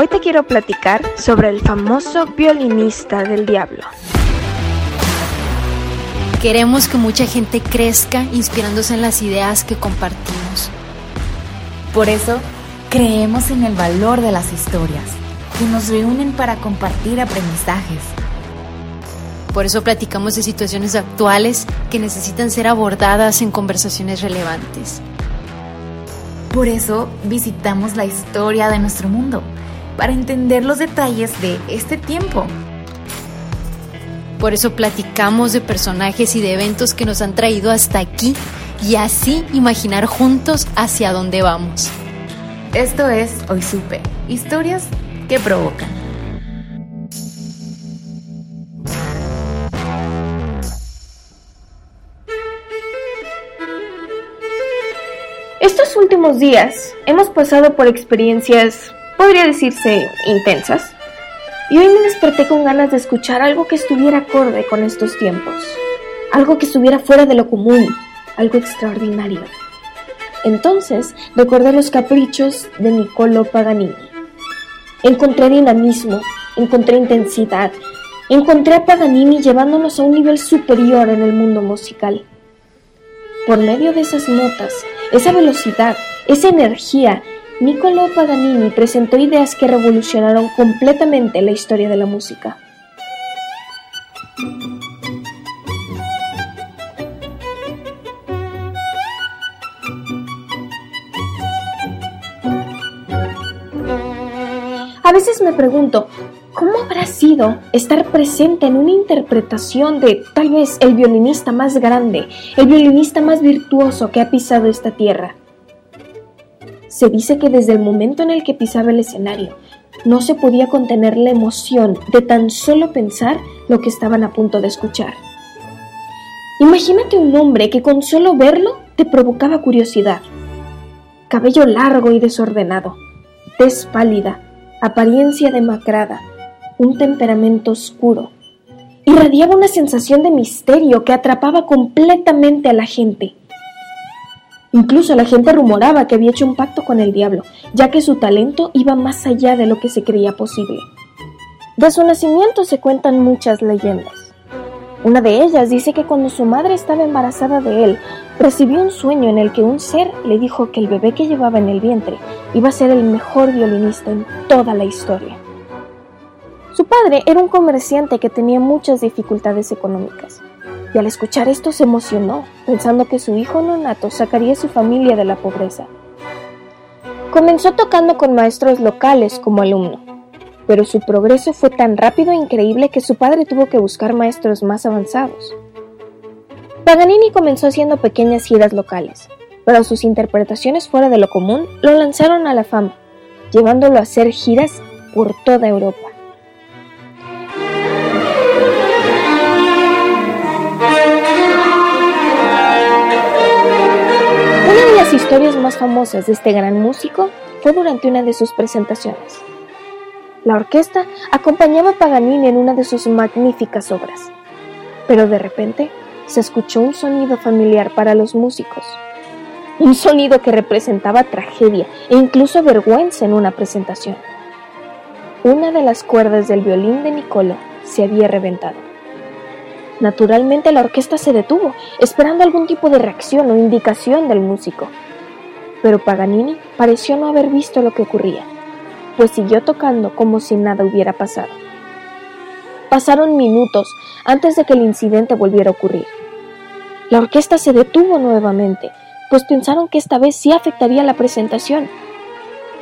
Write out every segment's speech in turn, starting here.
hoy te quiero platicar sobre el famoso violinista del diablo. Queremos que mucha gente crezca inspirándose en las ideas que compartimos. Por eso, creemos en el valor de las historias, que nos reúnen para compartir aprendizajes. Por eso platicamos de situaciones actuales que necesitan ser abordadas en conversaciones relevantes. Por eso visitamos la historia de nuestro mundo, para entender los detalles de este tiempo. Por eso platicamos de personajes y de eventos que nos han traído hasta aquí y así imaginar juntos hacia dónde vamos. Esto es Hoy Supe, historias que provocan. Estos últimos días hemos pasado por experiencias, podría decirse, intensas. Y hoy me desperté con ganas de escuchar algo que estuviera acorde con estos tiempos. Algo que estuviera fuera de lo común, algo extraordinario. Entonces recordé los caprichos de Niccolo Paganini. Encontré dinamismo, encontré intensidad, encontré a Paganini llevándonos a un nivel superior en el mundo musical. Por medio de esas notas, esa velocidad, esa energía, Niccolo Paganini presentó ideas que revolucionaron completamente la historia de la música. A veces me pregunto, ¿cómo habrá sido estar presente en una interpretación de tal vez el violinista más grande, el violinista más virtuoso que ha pisado esta tierra? Se dice que desde el momento en el que pisaba el escenario, no se podía contener la emoción de tan solo pensar lo que estaban a punto de escuchar. Imagínate un hombre que con solo verlo te provocaba curiosidad. Cabello largo y desordenado, tez pálida, apariencia demacrada, un temperamento oscuro. Irradiaba una sensación de misterio que atrapaba completamente a la gente. Incluso la gente rumoraba que había hecho un pacto con el diablo, ya que su talento iba más allá de lo que se creía posible. De su nacimiento se cuentan muchas leyendas. Una de ellas dice que cuando su madre estaba embarazada de él, recibió un sueño en el que un ser le dijo que el bebé que llevaba en el vientre iba a ser el mejor violinista en toda la historia. Su padre era un comerciante que tenía muchas dificultades económicas, y al escuchar esto se emocionó, pensando que su hijo nonato sacaría a su familia de la pobreza. Comenzó tocando con maestros locales como alumno, pero su progreso fue tan rápido e increíble que su padre tuvo que buscar maestros más avanzados. Paganini comenzó haciendo pequeñas giras locales, pero sus interpretaciones fuera de lo común lo lanzaron a la fama, llevándolo a hacer giras por toda Europa. Historias más famosas de este gran músico fue durante una de sus presentaciones. La orquesta acompañaba a Paganini en una de sus magníficas obras, pero de repente se escuchó un sonido familiar para los músicos, un sonido que representaba tragedia e incluso vergüenza en una presentación. Una de las cuerdas del violín de Niccolo se había reventado. Naturalmente la orquesta se detuvo, esperando algún tipo de reacción o indicación del músico. Pero Paganini pareció no haber visto lo que ocurría pues siguió tocando como si nada hubiera pasado. Pasaron minutos antes de que el incidente volviera a ocurrir. La orquesta se detuvo nuevamente, pues pensaron que esta vez sí afectaría la presentación.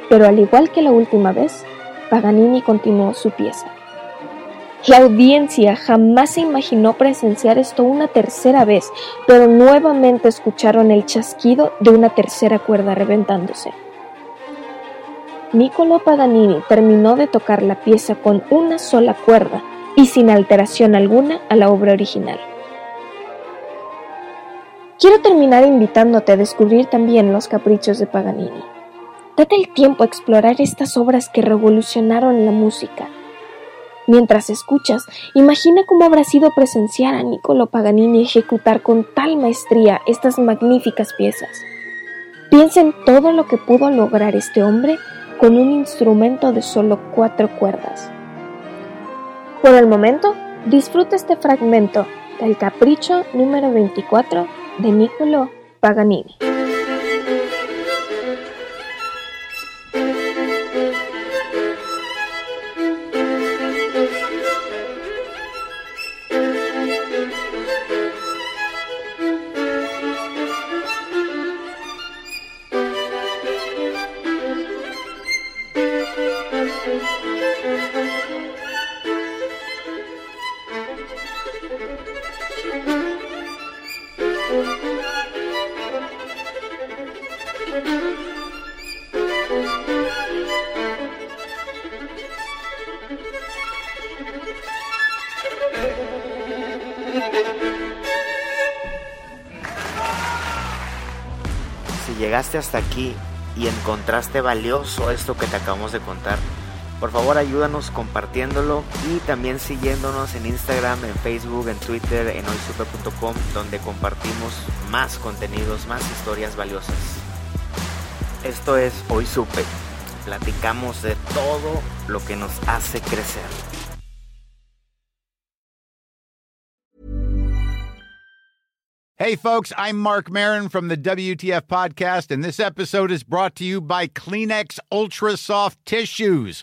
Pero al igual que la última vez, Paganini continuó su pieza. La audiencia jamás se imaginó presenciar esto una tercera vez, pero nuevamente escucharon el chasquido de una tercera cuerda reventándose. Niccolo Paganini terminó de tocar la pieza con una sola cuerda y sin alteración alguna a la obra original. Quiero terminar invitándote a descubrir también los caprichos de Paganini. Date el tiempo a explorar estas obras que revolucionaron la música. Mientras escuchas, imagina cómo habrá sido presenciar a Niccolo Paganini ejecutar con tal maestría estas magníficas piezas. Piensa en todo lo que pudo lograr este hombre con un instrumento de solo cuatro cuerdas. Por el momento, disfruta este fragmento del Capricho número 24 de Niccolo Paganini. Si llegaste hasta aquí y encontraste valioso esto que te acabamos de contar, por favor ayúdanos compartiéndolo y también siguiéndonos en Instagram, en Facebook, en Twitter, en hoysupe.com, donde compartimos más contenidos, más historias valiosas. Esto es Hoy Supe. Platicamos de todo lo que nos hace crecer. Hey, folks, I'm Mark Marin from the WTF Podcast, and this episode is brought to you by Kleenex Ultra Soft Tissues,